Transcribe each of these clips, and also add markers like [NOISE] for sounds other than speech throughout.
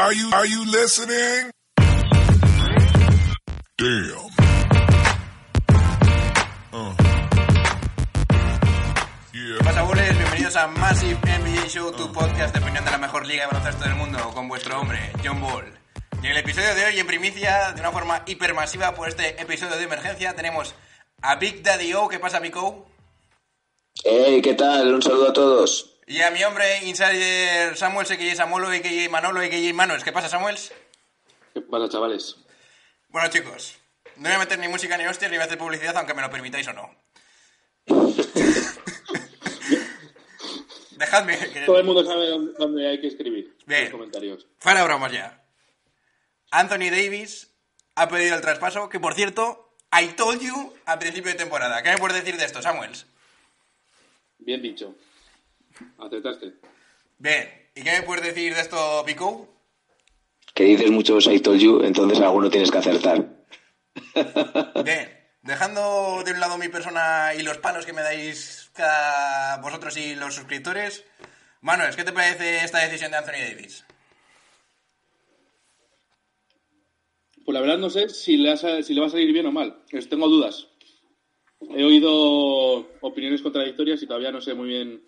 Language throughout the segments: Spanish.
Are you, are you listening? Damn. Uh. Yeah. ¿Qué pasa, boles? Bienvenidos a Massive NBA Show, tu podcast de opinión de la mejor liga de baloncesto del mundo, con vuestro hombre, John Ball. Y en el episodio de hoy, en primicia, de una forma hipermasiva, por este episodio de emergencia, tenemos a Big Daddy O. ¿Qué pasa, Big O? Hey, ¿qué tal? Un saludo a todos. Y a mi hombre, Insider Samuel, que Samolo, a.k.a. Manolo, a.k.a. Manuels. ¿Qué pasa, Samuels? ¿Qué pasa, chavales? Bueno, chicos, no voy a meter ni música ni hostias ni voy a hacer publicidad, aunque me lo permitáis o no. [LAUGHS] Dejadme que... Todo el mundo sabe dónde, hay que escribir en Bien. los comentarios. Fuera bromas ya. Anthony Davis ha pedido el traspaso, que por cierto, I told you a principio de temporada. ¿Qué me puedes decir de esto, Samuels? Bien dicho. Acertaste. Bien, ¿y qué me puedes decir de esto, Pico? Que dices muchos I told you, entonces alguno tienes que acertar. [LAUGHS] Bien, dejando de un lado mi persona y los palos que me dais cada vosotros y los suscriptores, Manuel, ¿qué te parece esta decisión de Anthony Davis? Pues la verdad no sé si le, si le va a salir bien o mal. Es- Tengo dudas. He oído opiniones contradictorias y todavía no sé muy bien.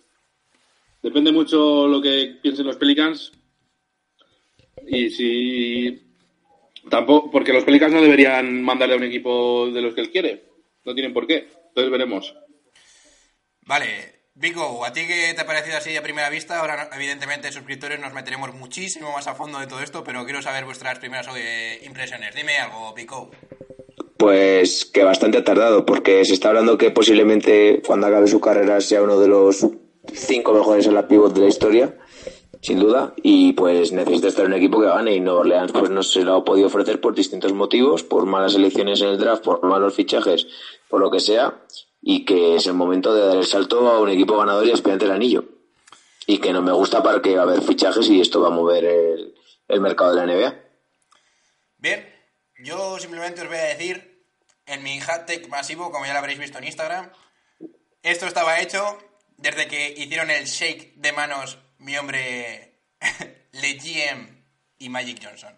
Depende mucho lo que piensen los Pelicans. Y si. Tampoco. Porque los Pelicans no deberían mandarle a un equipo de los que él quiere. No tienen por qué. Entonces veremos. Vale, Vico, ¿a ti qué te ha parecido así a primera vista? Ahora, evidentemente, suscriptores, nos meteremos muchísimo más a fondo de todo esto, pero quiero saber vuestras primeras eh, impresiones. Dime algo, Vico. Pues que bastante ha tardado, porque se está hablando que posiblemente cuando acabe su carrera sea uno de los cinco mejores en la pivot de la historia, sin duda, y pues necesita estar en un equipo que gane y Nueva Orleans pues no se lo ha podido ofrecer por distintos motivos, por malas elecciones en el draft, por malos fichajes, por lo que sea, y que es el momento de dar el salto a un equipo ganador y aspirante al anillo. Y que no me gusta para que va a haber fichajes y esto va a mover el, el mercado de la NBA. Bien, yo simplemente os voy a decir, en mi hashtag masivo, como ya lo habréis visto en Instagram, esto estaba hecho desde que hicieron el shake de manos mi hombre [LAUGHS] Le GM y Magic Johnson.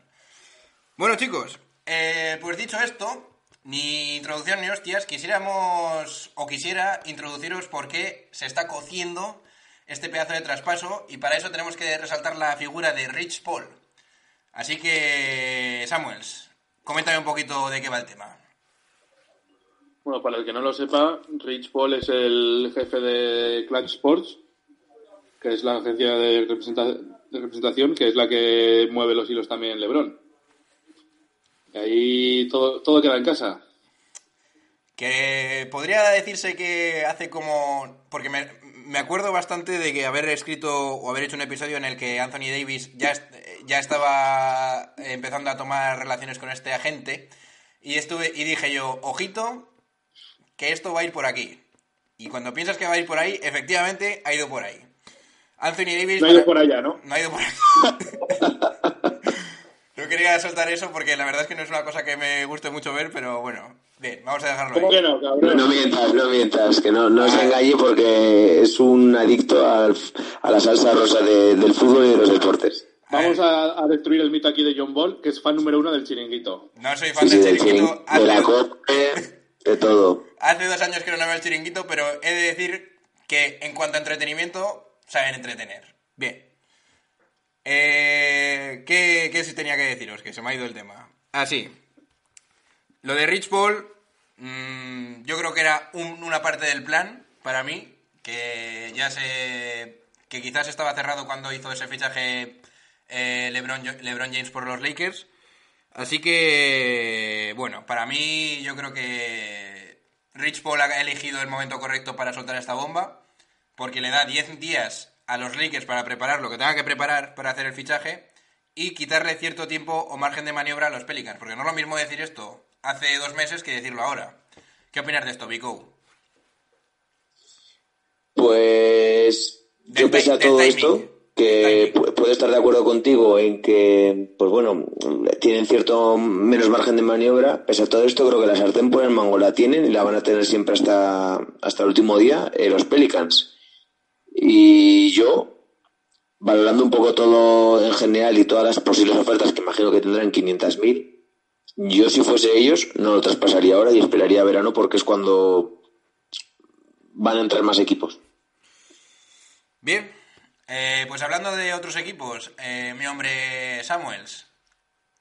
Bueno, chicos, eh, pues dicho esto, ni introducción ni hostias, quisiéramos o quisiera introduciros por qué se está cociendo este pedazo de traspaso y para eso tenemos que resaltar la figura de Rich Paul. Así que, Samuels, coméntame un poquito de qué va el tema. Bueno, para el que no lo sepa, Rich Paul es el jefe de Clutch Sports, que es la agencia de, representa- de representación, que es la que mueve los hilos también en LeBron. Y ahí todo, todo queda en casa. Que podría decirse que hace como... Porque me, me acuerdo bastante de que haber escrito o haber hecho un episodio en el que Anthony Davis ya, ya estaba empezando a tomar relaciones con este agente y, estuve, y dije yo, ojito, que esto va a ir por aquí. Y cuando piensas que va a ir por ahí, efectivamente ha ido por ahí. Anthony Davis... No ha ido por allá, ¿no? No ha ido por ahí. [LAUGHS] No quería soltar eso porque la verdad es que no es una cosa que me guste mucho ver, pero bueno, bien, vamos a dejarlo ¿Cómo ahí. que no, No, cabrón? no mientas, no mientas, que no, no se engañe porque es un adicto al- a la salsa rosa de- del fútbol y de los deportes. Vamos a, a destruir el mito aquí de John Ball, que es fan número uno del chiringuito. No soy fan Sí, del chiringuito. chirin- de la cope, [LAUGHS] de todo. hace dos años que no veo el chiringuito, pero he de decir que en cuanto a entretenimiento, saben entretener. Bien. Eh, ¿qué, ¿Qué tenía que deciros? Que se me ha ido el tema. Ah, sí. Lo de Rich Paul, mm, yo creo que era un- una parte del plan para mí, que ya se. que quizás estaba cerrado cuando hizo ese fichaje eh, LeBron, LeBron James por los Lakers. Así que, bueno, para mí yo creo que Rich Paul ha elegido el momento correcto para soltar esta bomba, porque le da 10 días a los Lakers para preparar lo que tenga que preparar para hacer el fichaje, y quitarle cierto tiempo o margen de maniobra a los Pelicans. Porque no es lo mismo decir esto hace dos meses que decirlo ahora. ¿Qué opinas de esto, Vico? Pues yo pese a todo esto, que puedo estar de acuerdo contigo en que, pues bueno, tienen cierto menos margen de maniobra. Pese a todo esto, creo que la sartén por el mango la tienen y la van a tener siempre hasta, hasta el último día eh, los Pelicans. Y yo, valorando un poco todo en general y todas las posibles ofertas que imagino que tendrán 500.000, yo si fuese ellos no lo traspasaría ahora y esperaría verano porque es cuando van a entrar más equipos. Bien, eh, pues hablando de otros equipos, eh, mi hombre Samuels,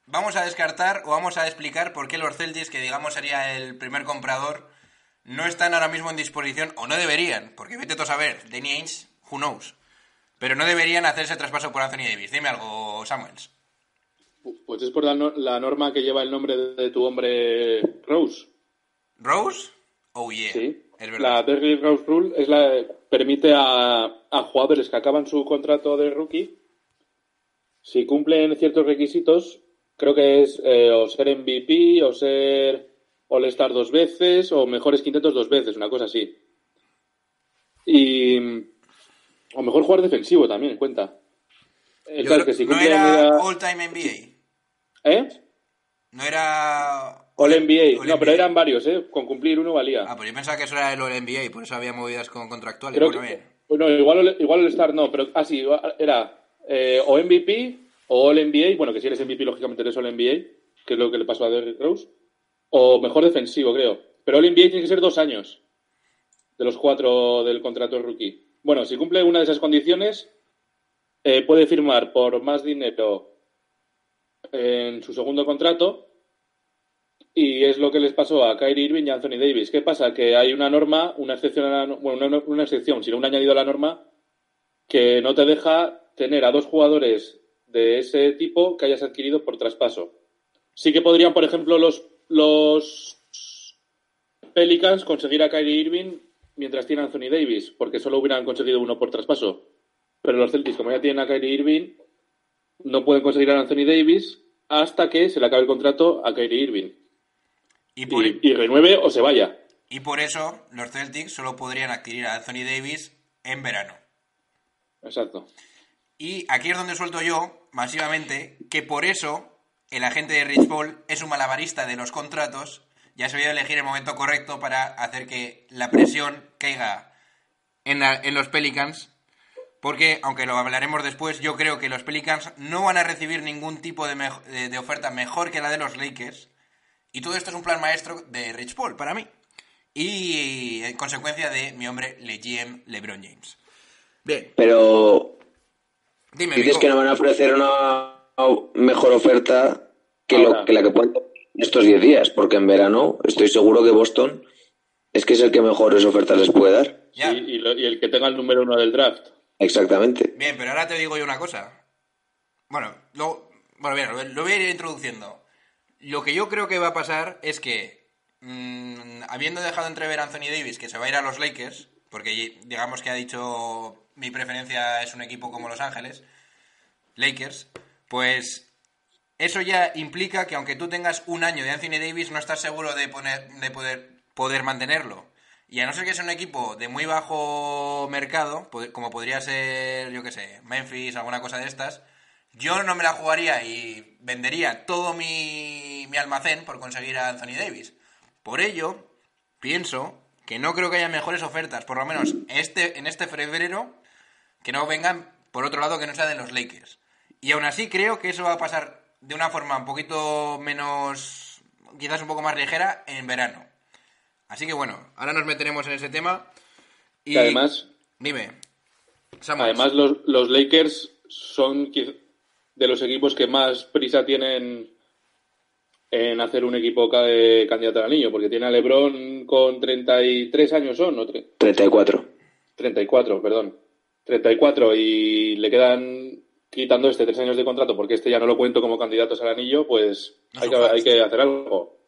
vamos a descartar o vamos a explicar por qué los Celtics, que digamos sería el primer comprador, no están ahora mismo en disposición, o no deberían, porque vete tú a saber, Danny Ainge, who knows, pero no deberían hacer ese traspaso por Anthony Davis. Dime algo, Samuels. Pues es por la, no- la norma que lleva el nombre de, de tu hombre Rose. ¿Rose? Oh yeah, Sí. La. Derrick Rose Rule es la permite a, a jugadores que acaban su contrato de rookie, si cumplen ciertos requisitos, creo que es eh, o ser MVP o ser All-Star dos veces o mejores quintetos dos veces, una cosa así. Y o mejor jugar defensivo también, cuenta. El Yo caso creo- que si no era All-Time NBA, ¿Eh? no era... All NBA. All No, pero eran varios, ¿eh? Con cumplir uno valía. Ah, pues yo pensaba que eso era el All NBA, por eso había movidas con contractuales. Creo Bueno, que, bueno, igual, igual el Star no, pero ah, sí, era eh, o MVP o All NBA, bueno, que si eres MVP, lógicamente eres All NBA, que es lo que le pasó a Derrick Rose, o mejor defensivo, creo. Pero All NBA tiene que ser dos años de los cuatro del contrato de rookie. Bueno, si cumple una de esas condiciones, eh, puede firmar por más dinero en su segundo contrato y es lo que les pasó a Kyrie Irving y Anthony Davis. ¿Qué pasa? Que hay una norma, una excepción, a la no- bueno, una excepción, sino un añadido a la norma que no te deja tener a dos jugadores de ese tipo que hayas adquirido por traspaso. Sí que podrían, por ejemplo, los, los Pelicans conseguir a Kyrie Irving mientras tiene a Anthony Davis, porque solo hubieran conseguido uno por traspaso. Pero los Celtics, como ya tienen a Kyrie Irving, no pueden conseguir a Anthony Davis hasta que se le acabe el contrato a Kyrie Irving. Y por, Y, y renueve o se vaya. y por eso los Celtics solo podrían adquirir a Anthony Davis en verano. Exacto. Y aquí es donde suelto yo, masivamente, que por eso el agente de Rich Paul es un malabarista de los contratos y ha sabido elegir el momento correcto para hacer que la presión caiga en, la- en los Pelicans. Porque, aunque lo hablaremos después, yo creo que los Pelicans no van a recibir ningún tipo de- de oferta mejor que la de los Lakers. Y todo esto es un plan maestro de Rich Paul, para mí. Y en consecuencia de mi hombre, Le GM LeBron James. Bien, Pero dime, dices Vico. que no van a ofrecer una mejor oferta que, lo, Ahora. que la que pueden estos 10 días, porque en verano estoy seguro que Boston es que es el que mejores ofertas les puede dar. Ya. Y, lo- y el que tenga el número uno del draft. Exactamente. Bien, pero ahora te digo yo una cosa. Bueno, lo, bueno, bien, lo, lo voy a ir introduciendo. Lo que yo creo que va a pasar es que, mm, habiendo dejado entrever a Anthony Davis que se va a ir a los Lakers, porque digamos que ha dicho mi preferencia es un equipo como Los Ángeles, Lakers, pues eso ya implica que aunque tú tengas un año de Anthony Davis, no estás seguro de, poner, de poder, poder mantenerlo. Y a no ser que sea un equipo de muy bajo mercado, como podría ser, yo qué sé, Memphis, alguna cosa de estas, yo no me la jugaría y vendería todo mi, mi almacén por conseguir a Anthony Davis. Por ello, pienso que no creo que haya mejores ofertas, por lo menos este, en este febrero, que no vengan por otro lado que no sea de los Lakers. Y aún así creo que eso va a pasar de una forma un poquito menos, quizás un poco más ligera en verano. Así que bueno, ahora nos meteremos en ese tema. Y además, Dime. Además los, los Lakers son de los equipos que más prisa tienen en hacer un equipo eh, candidato al anillo, porque tiene a LeBron con 33 años son, ¿no? Tre- 34. 34, perdón. 34 y le quedan quitando este tres años de contrato porque este ya no lo cuento como candidatos al anillo, pues No hay que, hay que hacer algo.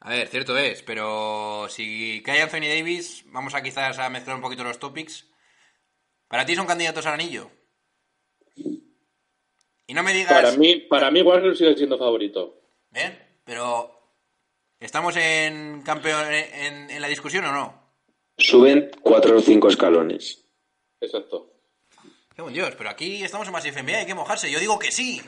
A ver, cierto es, pero si cae Anthony Davis, vamos a quizás a mezclar un poquito los topics. ¿Para ti son candidatos al anillo? Y no me digas... Para mí, para mí Warriors sigue siendo favorito. Bien, pero... ¿Estamos en campeón en, en la discusión o no? Suben cuatro o cinco escalones. Exacto. Qué buen Dios, pero aquí estamos en Massive NBA, hay que mojarse. Yo digo que sí.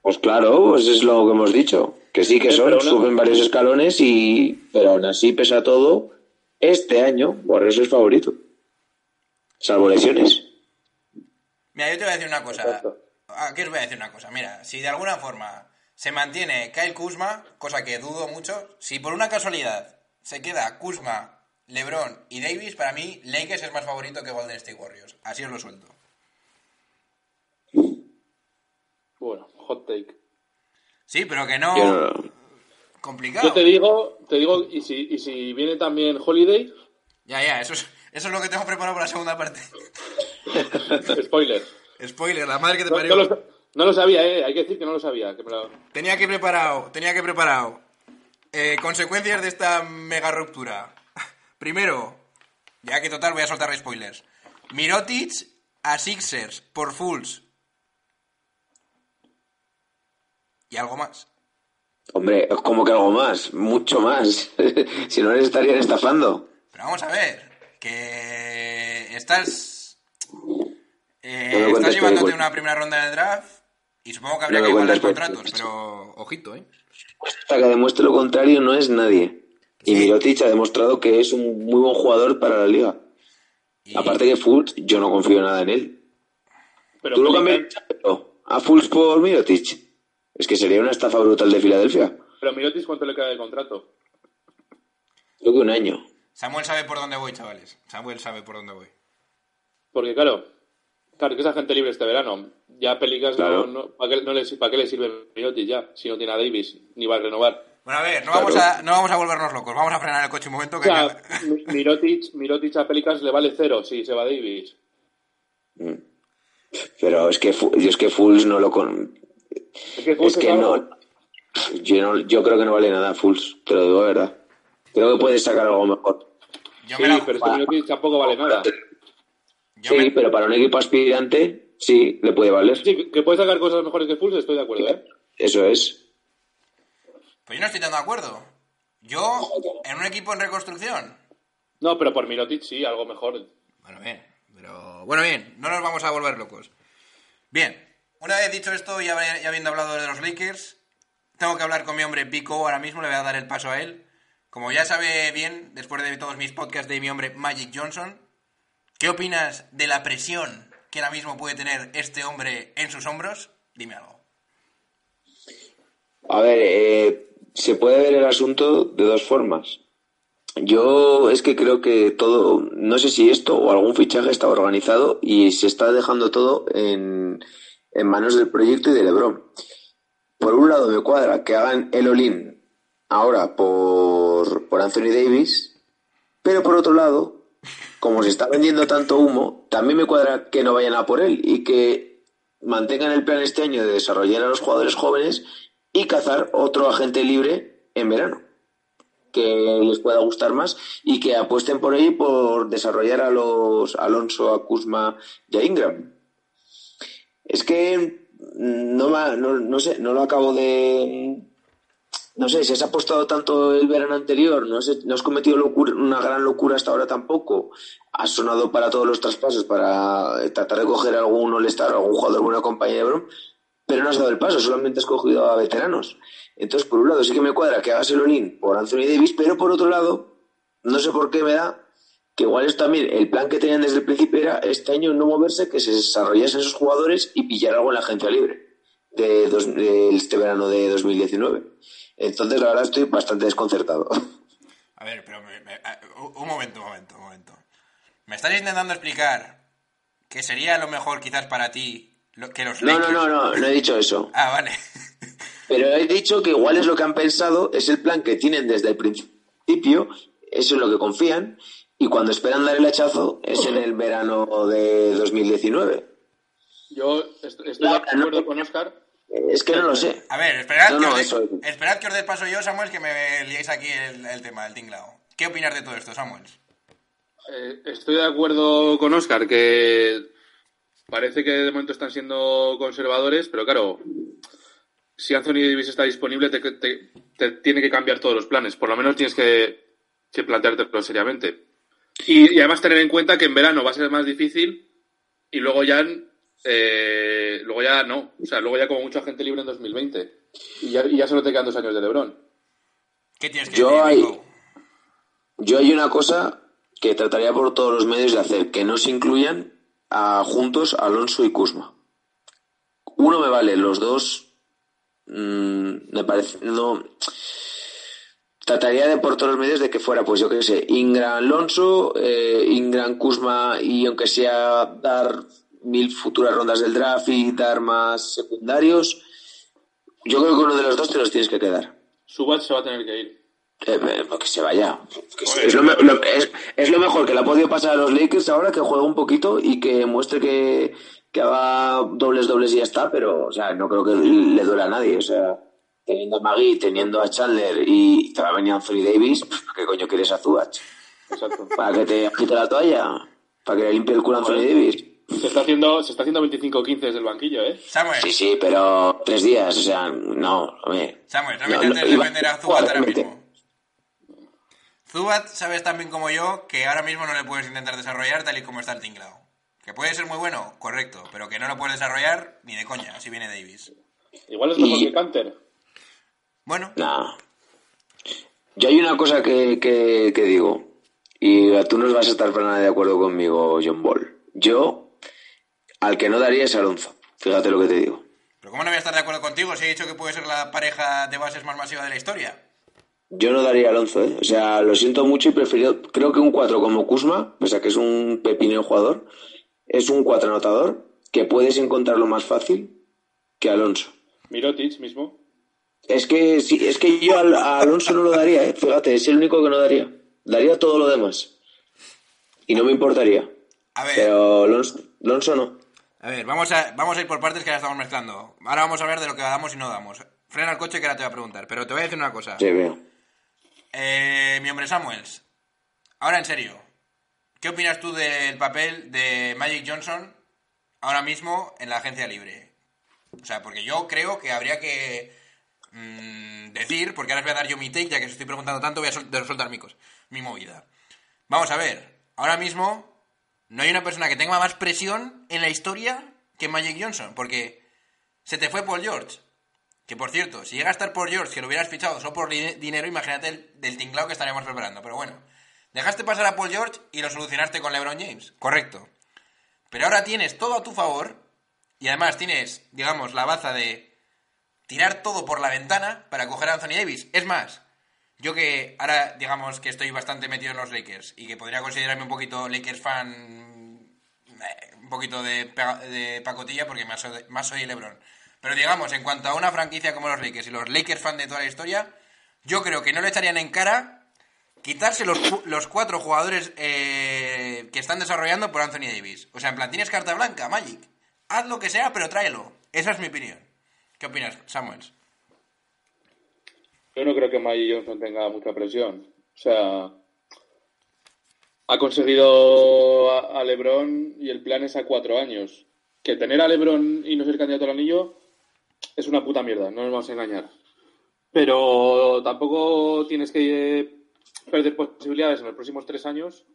Pues claro, pues es lo que hemos dicho. Que sí que son, no. suben varios escalones y... Pero aún así, pese a todo, este año Warriors es favorito. Salvo lesiones. Mira, yo te voy a decir una cosa. Exacto. Aquí os voy a decir una cosa. Mira, si de alguna forma se mantiene Kyle Kuzma, cosa que dudo mucho, si por una casualidad se queda Kuzma, LeBron y Davis, para mí Lakers es más favorito que Golden State Warriors. Así os lo suelto. Bueno, hot take. Sí, pero que no... Yo no- Complicado. Yo te digo, te digo, y si, y si viene también Holiday, Ya, ya, eso es, eso es lo que tengo preparado para la segunda parte. [LAUGHS] spoiler. Spoiler, la madre que te No, parió. no lo, no lo sabía, eh. Hay que decir que no lo sabía. Que me lo- Tenía que preparado, tenía que preparado. Eh, consecuencias de esta mega ruptura. [LAUGHS] Primero, ya que total voy a soltar spoilers. Mirotic a Sixers por Fools. Y algo más. Hombre, como que algo más, mucho más. [LAUGHS] si no les estarían estafando. Pero vamos a ver, que estás... eh, estás llevándote una primera ronda el draft y supongo que habría No que igualar contratos, pero ojito, ¿eh? Hasta que demuestre lo contrario no es nadie. Y. Mirotic ha demostrado que es un muy buen jugador para la liga. Y- Aparte que Fultz, yo no confío nada en él. Pero ¿Tú lo cambiarías a Fultz por Mirotic? Es que sería una estafa brutal de Filadelfia. pero Mirotis, ¿cuánto le queda de contrato? Creo que un año. Samuel sabe por dónde voy, chavales. Samuel sabe por dónde voy. Porque claro, claro que esa gente libre este verano. Ya Pelicans Claro. no, no- ¿para, qué, no le, ¿para qué le sirve Mirotis ya? Si no tiene a Davis, ni va a renovar. Bueno, a ver, no, Claro. vamos a, no vamos a volvernos locos. Vamos a frenar el coche un momento. O Que sea, Mi- Mirotic, Mirotic a Pelicans le vale cero si se va Davis. Pero es que, es que Fultz no lo con... Es que, Es Fultz que no... Yo, no... yo creo que no vale nada Fultz, te lo digo de verdad. Creo que puedes sacar algo mejor. yo Sí, me la- pero es que Mirotic tampoco vale nada. Yo sí, me- pero para un equipo aspirante, sí, le puede valer. Sí, que puede sacar cosas mejores que Fultz, estoy de acuerdo, ¿eh? Eso es. Pues yo no estoy tan de acuerdo. Yo, en un equipo en reconstrucción. No, pero por Mirotic sí, algo mejor. Bueno, bien. Pero, bueno, bien. No nos vamos a volver locos. Bien. Una vez dicho esto y habiendo hablado de los Lakers, tengo que hablar con mi hombre Pico ahora mismo. Le voy a dar el paso a él. Como ya sabe bien, después de todos mis podcasts de mi hombre Magic Johnson, ¿qué opinas de la presión que ahora mismo puede tener este hombre en sus hombros? Dime algo. A ver, eh, se puede ver el asunto de dos formas. Yo es que creo que todo, no sé si esto o algún fichaje está organizado y se está dejando todo en, manos del proyecto y de Lebron. Por un lado me cuadra que hagan el Olin ahora por, por Anthony Davis, pero por otro lado, como se está vendiendo tanto humo, también me cuadra que no vayan a por él y que mantengan el plan este año de desarrollar a los jugadores jóvenes y cazar otro agente libre en verano que les pueda gustar más y que apuesten por ahí por desarrollar a los Alonso, a Kuzma y a Ingram. Es que no, no sé, no lo acabo de... No sé, se has apostado tanto el verano anterior, no, has- no has cometido una gran locura hasta ahora tampoco. Has sonado para todos los traspasos, para tratar de coger algún all-star, algún jugador de una compañía de Brom, pero no has dado el paso, solamente has cogido a veteranos. Entonces, por un lado, sí que me cuadra que hagas el all por Anthony Davis, pero por otro lado, no sé por qué me da que igual es también el plan que tenían desde el principio era este año no moverse, que se desarrollasen esos jugadores y pillar algo en la agencia libre de, dos- de este verano de 2019. Entonces, la verdad, estoy bastante desconcertado. A ver, pero me- un momento, un momento, un momento. ¿Me estás intentando explicar que sería lo mejor quizás para ti lo- que los No, no, Lakers... no, no, no he dicho eso. Ah, vale. [LAUGHS] Pero he dicho que igual es lo que han pensado, es el plan que tienen desde el principio, eso es lo que confían, y cuando esperan dar el hachazo es en el verano de 2019. Yo est- estoy de acuerdo con Oscar. Es que no lo sé. A ver, esperad, No, que, no, os dé- eso es. esperad que os dé paso yo, Samuel, que me liéis aquí el, el tema, el tinglao. ¿Qué opinas de todo esto, Samuel? Eh, estoy de acuerdo con Oscar que parece que de momento están siendo conservadores, pero claro, si Anthony Davis está disponible, te, te- te tiene que cambiar todos los planes. Por lo menos tienes que, que planteártelo seriamente. Y, y además tener en cuenta que en verano va a ser más difícil y luego ya, eh, luego ya no. O sea, luego ya como mucha gente libre en 2020. Y ya, y ya solo te quedan dos años de LeBron. ¿Qué tienes que Yo decir, hay- Nico? Yo hay una cosa que trataría por todos los medios de hacer, que no se incluyan a, juntos Alonso y Kuzma. Uno me vale, los dos mm, me parece no trataría de por todos los medios de que fuera pues yo qué sé Ingram Alonso eh, Ingram Kuzma y aunque sea dar mil futuras rondas del draft y dar más secundarios yo creo que uno de los dos te los tienes que quedar Subat se va a tener que ir. eh, eh, que se vaya. Que es, lo, me- lo- es- es lo mejor que le ha podido pasar a los Lakers ahora, que juegue un poquito y que muestre que, que haga dobles, dobles y ya está, pero, o sea, no creo que le duela a nadie. O sea, teniendo a Magui, teniendo a Chandler y te va a venir Anthony Davis, pues, ¿para qué coño quieres a Zubach? Exacto. ¿Para que te quite la toalla? ¿Para que le limpie el culo a Anthony Davis? Se está haciendo, se está haciendo 25-15 desde el banquillo, ¿eh? Samuel, Sí, sí, pero tres días, o sea, no, hombre. Samuel, no, iba- defender a Zubat ahora mismo. Zubat sabes tan bien como yo que ahora mismo no le puedes intentar desarrollar tal y como está el tinglado. Que puede ser muy bueno, correcto, pero que no lo puedes desarrollar ni de coña, si viene Davis. Igual es mejor Y- que Canter. Bueno, Nah. Yo hay una cosa que, que, que digo, y tú no vas a estar para nada de acuerdo conmigo, John Ball. Yo, al que no daría es Alonso. Fíjate lo que te digo. pero ¿cómo no voy a estar de acuerdo contigo si he dicho que puede ser la pareja de bases más masiva de la historia? Yo no daría a Alonso, ¿eh? O sea, lo siento mucho y prefiero, creo que un 4 como Kuzma, pese a que es un pepineo jugador, es un 4 anotador que puedes encontrarlo más fácil que Alonso. Mirotic mismo. Es que sí, es que yo a Alonso no lo daría, ¿eh? Fíjate, es el único que no daría. Daría todo lo demás. Y no me importaría. A ver, Pero Alonso, Alonso no. A ver, vamos a, vamos a ir por partes que ahora estamos mezclando. Ahora vamos a hablar de lo que damos y no damos. Frena el coche que ahora te voy a preguntar, pero te voy a decir una cosa. Sí, veo. Eh, mi hombre Samuels, ahora en serio, ¿qué opinas tú del papel de Magic Johnson ahora mismo en la agencia libre? O sea, porque yo creo que habría que mm, decir, porque ahora os voy a dar yo mi take, ya que os estoy preguntando tanto, voy a sol- soltar micos, mi movida. Vamos a ver, ahora mismo no hay una persona que tenga más presión en la historia que Magic Johnson, porque se te fue Paul George. Que por cierto, si llega a estar por George, que lo hubieras fichado solo por di- dinero, imagínate el, del que estaríamos preparando. Pero bueno, dejaste pasar a Paul George y lo solucionaste con LeBron James. Correcto. Pero ahora tienes todo a tu favor y además tienes, digamos, la baza de tirar todo por la ventana para coger a Anthony Davis. Es más, yo que ahora, digamos, que estoy bastante metido en los Lakers y que podría considerarme un poquito Lakers fan, eh, un poquito de, de pacotilla porque más soy, más soy LeBron. Pero digamos, en cuanto a una franquicia como los Lakers y los Lakers fan de toda la historia, yo creo que no le echarían en cara quitarse los, los cuatro jugadores eh, que están desarrollando por Anthony Davis. O sea, en plan, tienes carta blanca, Magic. Haz lo que sea, pero tráelo. Esa es mi opinión. ¿Qué opinas, Samuels? Yo no creo que Mike Johnson tenga mucha presión. O sea, ha conseguido a, a LeBron y el plan es a cuatro años. Que tener a LeBron y no ser candidato al anillo es una puta mierda, no nos vamos a engañar. Pero tampoco tienes que eh, perder posibilidades en los próximos tres años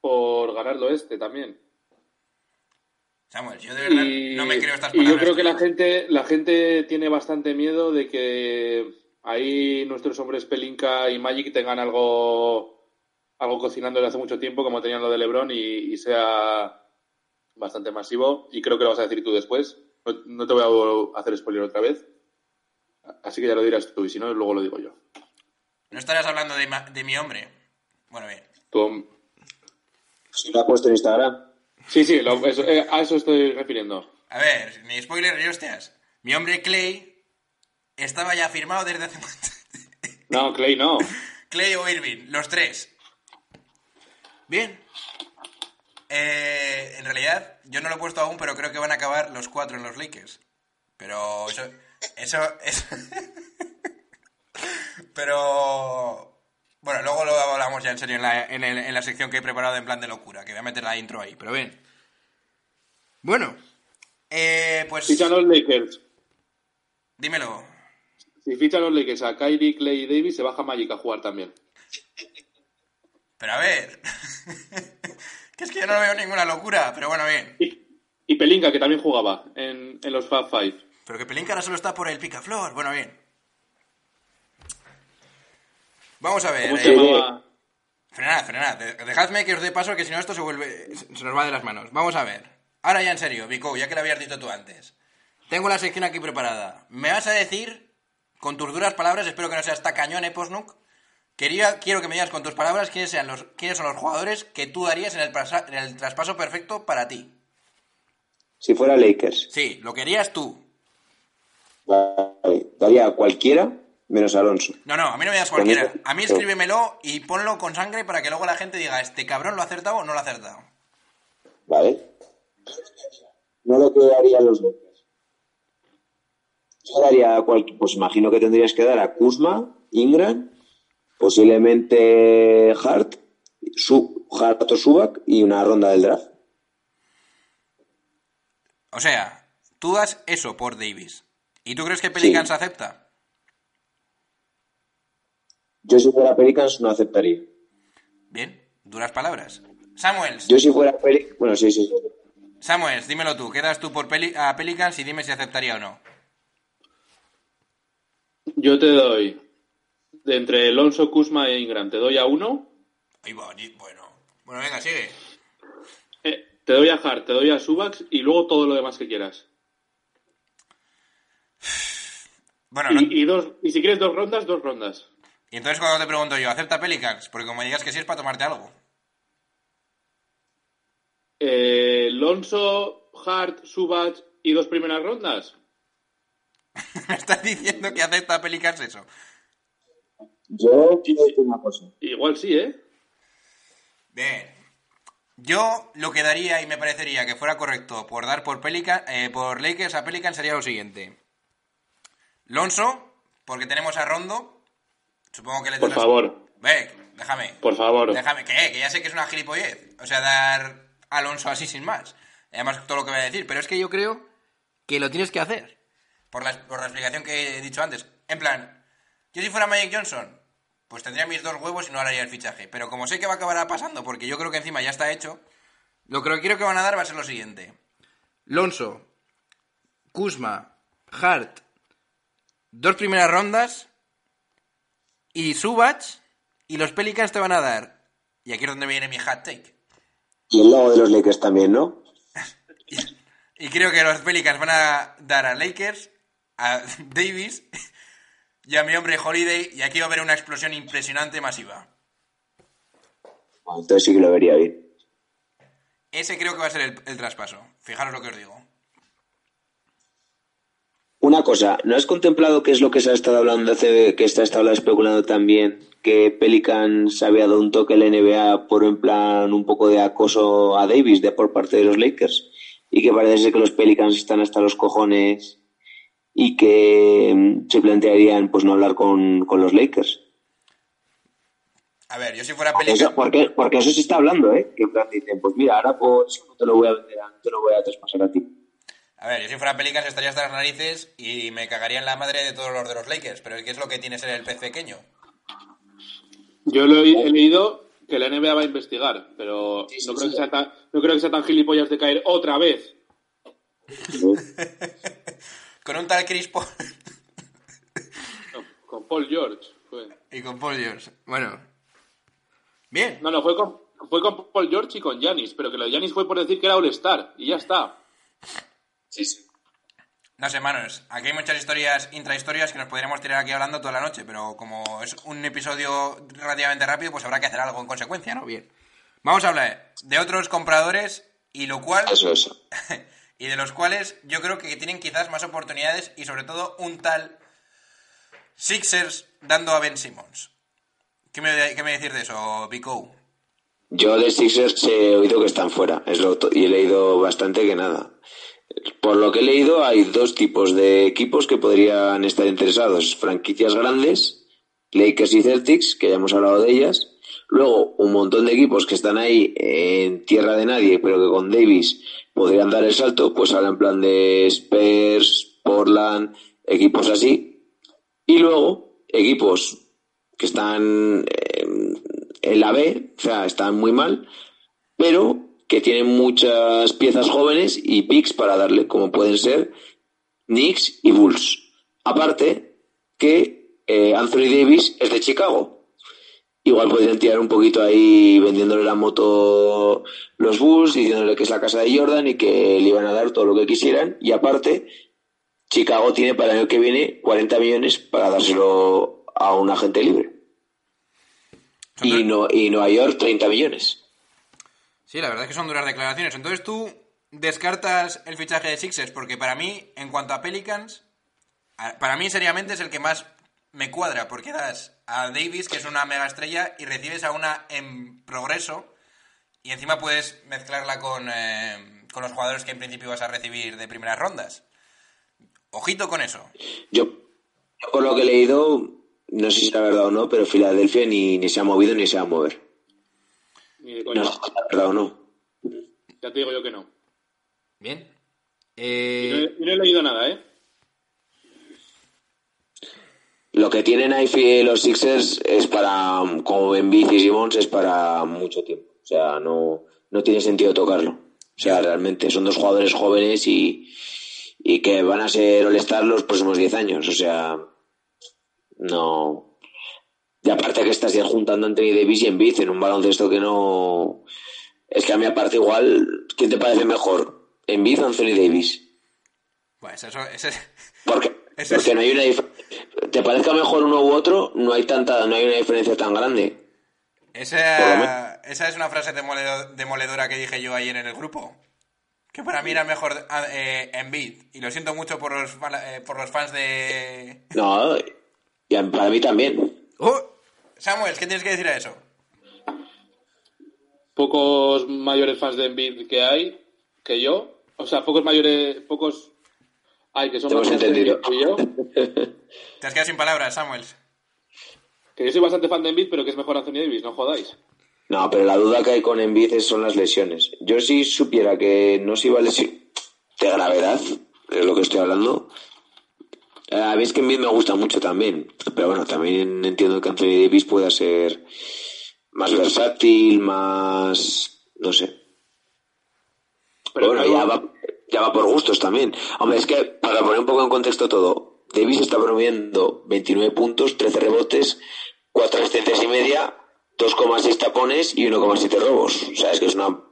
por ganarlo este también. Samuel, yo de verdad Y, no me creo estas y palabras. yo creo que la gente, la gente tiene bastante miedo de que ahí nuestros hombres Pelinka y Magic tengan algo, algo cocinando desde hace mucho tiempo, como tenían lo de LeBron, y, y sea bastante masivo. Y creo que lo vas a decir tú después. No, no te voy a hacer spoiler otra vez. Así que ya lo dirás tú, y si no, luego lo digo yo. No estarás hablando de, ma- de mi hombre. Bueno, bien. Tú- Si lo ha puesto en Instagram. Sí, sí, lo- eso- eh, a eso estoy refiriendo. A ver, ni spoiler ni hostias. Mi hombre Clay estaba ya firmado desde hace. No, Clay, no. [LAUGHS] Clay o Irving, los tres. Bien. Eh, en realidad, yo no lo he puesto aún, pero creo que van a acabar los cuatro en los Lakers. Pero eso. Eso. eso- [LAUGHS] pero. Bueno, luego lo hablamos ya en serio en la, en, el- en la sección que he preparado en plan de locura, que voy a meter la intro ahí. Pero bien. Bueno, eh, pues Fichan los Lakers. dímelo. Si fichan los Lakers a Kyrie, Clay y Davis, se baja Magic a jugar también. Pero a ver. [LAUGHS] que es que yo no veo ninguna locura, pero bueno, bien. Y, y Pelinka, que también jugaba en, en los Fab Five. Pero que Pelinka ahora solo está por el picaflor. Bueno, bien. Vamos a ver. ¿Cómo eh, se llamaba? Frenad, frenad. De- Dejadme que os dé paso, que si no esto se vuelve. Se nos va de las manos. Vamos a ver. Ahora ya en serio, Vico, ya que lo habías dicho tú antes. Tengo la sección aquí preparada. Me vas a decir, con tus duras palabras, espero que no seas tacañón, ¿eh, Posnuk? Quería, quiero que me digas con tus palabras quiénes, sean los, quiénes son los jugadores que tú darías en el, en el traspaso perfecto para ti. Si fuera Lakers, Sí, lo querías tú. vale, daría a cualquiera menos a Alonso. No, no, a mí no me das cualquiera. A mí escríbemelo y ponlo con sangre para que luego la gente diga, ¿este cabrón lo ha acertado o no lo ha acertado? ¿Vale? No lo que darían los Lakers. Daría pues imagino que tendrías que dar a Kuzma, Ingram, posiblemente Hart, su, Hart o Subak y una ronda del draft. O sea, tú das eso por Davis. ¿Y tú crees que Pelicans acepta? Yo si fuera Pelicans no aceptaría. Bien, duras palabras. Samuels, Yo si fuera Pelicans, bueno, sí, sí. Samuels, dímelo tú. ¿Qué das tú por Peli- a Pelicans y dime si aceptaría o no? Yo te doy, de entre Alonso, Kuzma e Ingram, te doy a uno. Ay, boni- bueno. Bueno, venga, sigue. eh, te doy a Hart, te doy a Subax y luego todo lo demás que quieras. Bueno, no- Y, dos, y si quieres dos rondas, dos rondas. y entonces cuando te pregunto yo, ¿acepta Pelicans? Porque como digas que sí es para tomarte algo. Eh, Alonso, Hart, Subax y dos primeras rondas. ¿Me [LAUGHS] estás diciendo que acepta Pelicans eso? Yo quiero decir una cosa. Igual sí, ¿eh? Bien. Yo lo que daría y me parecería que fuera correcto por dar por Pelican, eh, por Lakers a Pelican sería lo siguiente. Lonso, porque tenemos a Rondo. Supongo que le Por tendrás- favor, Ve, déjame. por favor. Déjame, que, que ya sé que es una gilipollez. O sea, dar a Alonso así sin más. Además, todo lo que voy a decir. Pero es que yo creo que lo tienes que hacer. Por la, por la explicación que he dicho antes. En plan, yo si fuera Magic Johnson, pues tendría mis dos huevos y no haría el fichaje. Pero como sé que va a acabar pasando, porque yo creo que encima ya está hecho, lo que creo que van a dar va a ser lo siguiente. Lonso, Kuzma, Hart, dos primeras rondas y Subach y los Pelicans te van a dar. Y aquí es donde viene mi hat take. Y el logo de los Lakers también, ¿no? [LAUGHS] Y creo que los Pelicans van a dar a Lakers, a [LAUGHS] Davis y a mi hombre Holiday. Y aquí va a haber una explosión impresionante masiva. Entonces sí que lo vería bien. Ese creo que va a ser el, el traspaso. Fijaros lo que os digo. Una cosa, ¿no has contemplado qué es lo que se ha estado hablando hace que se ha estado especulando también? Que Pelicans había dado un toque a la NBA por en plan un poco de acoso a Davis de por parte de los Lakers y que parece ser que los Pelicans están hasta los cojones y que mm, se plantearían pues no hablar con, con los Lakers. A ver, yo si fuera Pelicans... porque, porque eso se está hablando, ¿eh? Que en plan dicen, pues mira, ahora por eso no te lo voy a vender, no te lo voy a traspasar a ti. A ver, yo si fuera Pelicans estaría hasta las narices y me cagaría en la madre de todos los de los Lakers. Pero ¿qué es lo que tiene ser el pez pequeño? Yo lo he, he leído que la NBA va a investigar, pero no, creo que sea tan, no creo que sea tan gilipollas de caer otra vez. [LAUGHS] Con un tal Chris Paul No, con Paul George. fue. y con Paul George. Bueno. Bien. No, no, fue con, fue con Paul George y con Giannis, pero que lo de Giannis fue por decir que era All-Star y ya está. No sé, manos. Aquí hay muchas historias, intrahistorias que nos podríamos tirar aquí hablando toda la noche, pero como es un episodio relativamente rápido, pues habrá que hacer algo en consecuencia, ¿no? Bien. Vamos a hablar de otros compradores y lo cual Eso, eso. [LAUGHS] y de los cuales yo creo que tienen quizás más oportunidades y sobre todo un tal Sixers dando a Ben Simmons. ¿Qué me, qué me decir de eso, Pico? Yo de Sixers he oído que están fuera, es lo y he leído bastante que nada. Por lo que he leído, hay dos tipos de equipos que podrían estar interesados. Franquicias grandes, Lakers y Celtics, que ya hemos hablado de ellas. Luego, un montón de equipos que están ahí en tierra de nadie, pero que con Davis podrían dar el salto, pues ahora en plan de Spurs, Portland, equipos así. Y luego, equipos que están en la B, o sea, están muy mal, pero que tienen muchas piezas jóvenes y picks para darle, como pueden ser Knicks y Bulls. Aparte que eh, Anthony Davis es de Chicago. Igual podrían tirar un poquito ahí vendiéndole la moto los Bulls, diciéndole que es la casa de Jordan y que le iban a dar todo lo que quisieran. Y aparte, Chicago tiene para el año que viene 40 millones para dárselo a un agente libre. Y, no, y Nueva York 30 millones. Sí, la verdad es que son duras declaraciones. Entonces tú descartas el fichaje de Sixers porque para mí, en cuanto a Pelicans, para mí seriamente es el que más me cuadra porque das a Davis, que es una mega estrella, y recibes a una en progreso y encima puedes mezclarla con, eh, con los jugadores que en principio vas a recibir de primeras rondas. Ojito con eso. Yo, yo por lo que he leído, no sé si es la verdad o no, pero Filadelfia ni, ni se ha movido ni se va a mover. Ni de coña. No verdad o no. Ya te digo yo que no. Bien. Y no, Eh, he, y no he leído nada, ¿eh? Lo que tienen ahí los Sixers es para, como Embiid y Simmons, es para mucho tiempo. O sea, no, no tiene sentido tocarlo. O sea, realmente son dos jugadores jóvenes y, y que van a ser All-Star los próximos 10 años. O sea, no. Y aparte que estás ya juntando Anthony Davis y Embiid en un baloncesto que no. Es que a mí, aparte, igual, ¿quién te parece mejor? ¿Embiid o Anthony Davis? pues eso, ese- Porque, [LAUGHS] Eso porque es- no hay una dif- te parezca mejor uno u otro, no hay tanta, no hay una diferencia tan grande. Esa, esa es una frase demoledo- demoledora que dije yo ayer en el grupo. Que para mí era mejor eh, Embiid. Y lo siento mucho por los, eh, por los fans de... [LAUGHS] No, y para mí también. ¡Oh! Samuel, ¿qué tienes que decir a eso? Pocos mayores fans de Embiid que hay, que yo. O sea, pocos mayores, pocos hay que de entendido. Que yo. [LAUGHS] Te has quedado sin palabras, Samuel. Que yo soy bastante fan de Embiid, pero que es mejor Anthony Davis, no jodáis. No, pero la duda que hay con Embiid es- son las lesiones. Yo si supiera que no se iba a lesionar de gravedad, de lo que estoy hablando. Eh, A mí es que Embiid me gusta mucho también, pero bueno, también entiendo que Anthony Davis pueda ser más versátil, más, no sé. Pero bueno, ya va, ya va por gustos también. Hombre, es que para poner un poco en contexto todo, Davis está promediando 29 puntos, 13 rebotes, 4 asistencias y media, 2,6 tapones y 1,7 robos. O sea, es que es, una,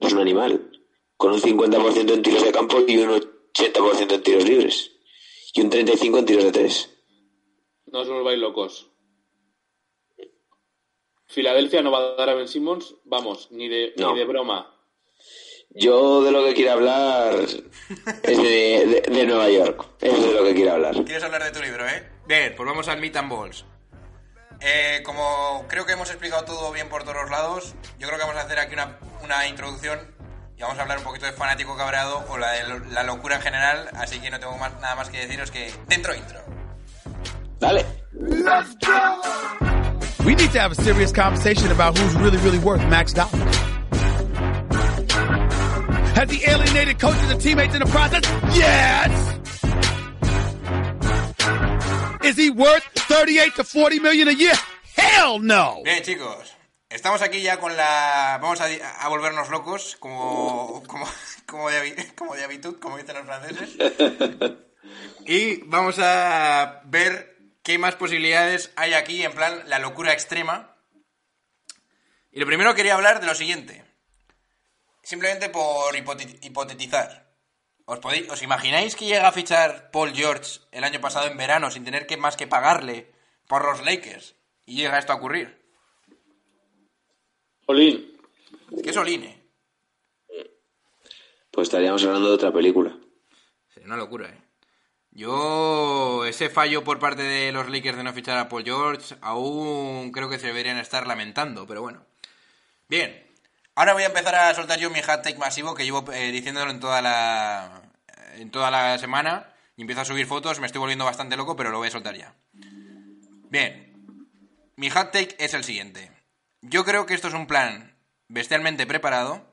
es un animal. Con un 50% en tiros de campo y un 80% en tiros libres. Y un 35% en tiros de 3. No os volváis locos. Filadelfia no va a dar a Ben Simmons, vamos, ni de, No. ni de broma. Yo de lo que quiero hablar es de, de- de Nueva York. Eso es de lo que quiero hablar. ¿Quieres hablar de tu libro, eh? Bien, pues vamos al Meat and Balls. Eh, como creo que hemos explicado todo bien por todos los lados, yo creo que vamos a hacer aquí una, una introducción y vamos a hablar un poquito de fanático cabreado o la de la locura en general, así que no tengo más- nada más que deciros que dentro intro. Dale. We need to have a serious conversation about who's really, really worth max dollars. Has he alienated coaches and teammates in the process? Yes! Is he worth 38 to 40 million a year? Hell no! Bien, chicos, estamos aquí ya con la... Vamos a, a volvernos locos, como, como, como, de, como de habitud, como dicen los franceses. Y vamos a ver qué más posibilidades hay aquí, en plan, la locura extrema. Y lo primero quería hablar de lo siguiente. Simplemente por hipote- hipotetizar. ¿Os, podéis- ¿Os imagináis que llega a fichar Paul George el año pasado en verano sin tener que más que pagarle por los Lakers? Y llega esto a ocurrir. Olin, Es que es Oline. Pues estaríamos hablando de otra película. Sería una locura, ¿eh? Yo, ese fallo por parte de los Lakers de no fichar a Paul George, aún creo que se deberían estar lamentando, pero bueno. Bien, ahora voy a empezar a soltar yo mi take masivo que llevo eh, diciéndolo en toda la en toda la semana y empiezo a subir fotos, me estoy volviendo bastante loco, pero lo voy a soltar ya. Bien. Mi take es el siguiente. Yo creo que esto es un plan bestialmente preparado.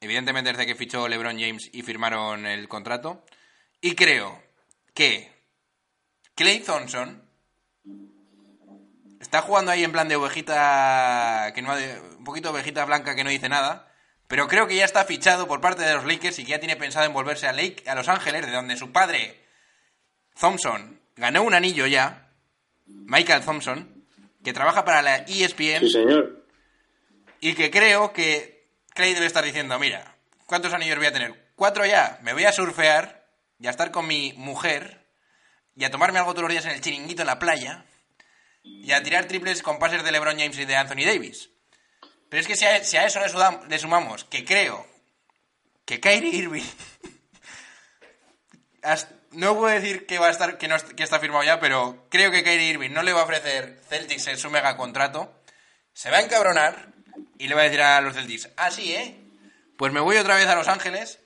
Evidentemente desde que fichó LeBron James y firmaron el contrato. Y creo que Clay Thompson está jugando ahí en plan de ovejita que no un poquito ovejita blanca que no dice nada, pero creo que ya está fichado por parte de los Lakers y que ya tiene pensado en volverse a Lake a Los Ángeles, de donde su padre Thompson ganó un anillo ya, Michael Thompson, que trabaja para la ESPN Sí, señor. y que creo que Clay debe estar diciendo, mira, ¿cuántos anillos voy a tener? Cuatro ya, me voy a surfear y a estar con mi mujer y a tomarme algo todos los días en el chiringuito en la playa y a tirar triples con pases de LeBron James y de Anthony Davis. Pero es que si a, eso le, sumamos que creo que Kyrie Irving [LAUGHS] no puedo decir que va a estar que, está firmado ya, pero creo que Kyrie Irving no le va a ofrecer Celtics en su mega contrato. Se va a encabronar y le va a decir a los Celtics, ah, sí, ¿eh? Pues me voy otra vez a Los Ángeles,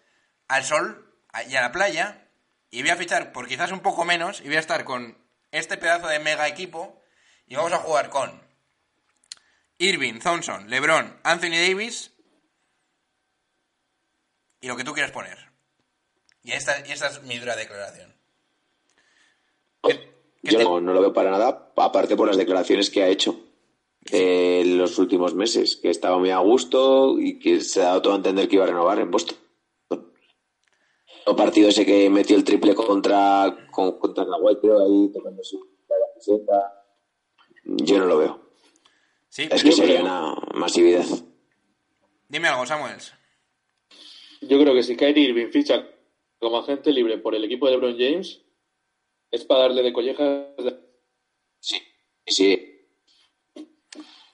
al sol y a la playa, y voy a fichar por quizás un poco menos, y voy a estar con este pedazo de mega equipo, y vamos a jugar con Irving, Thompson, LeBron, Anthony Davis, y lo que tú quieras poner. Y esta, y esta es mi dura declaración. ¿Qué- qué Yo te- no, no lo veo para nada, aparte por las declaraciones que ha hecho eh, en los últimos meses, que estaba muy a gusto y que se ha dado todo a entender que iba a renovar en Boston. El partido ese que metió el triple contra, con- contra Kawhi, creo, ahí tocando su la camiseta. Yo no lo veo. Sí, Es que Yo sería creo- una masividad. dime algo, Samuels. Yo creo que si Kyrie Irving ficha como agente libre por el equipo de LeBron James, es para darle de collejas. de- Sí, sí.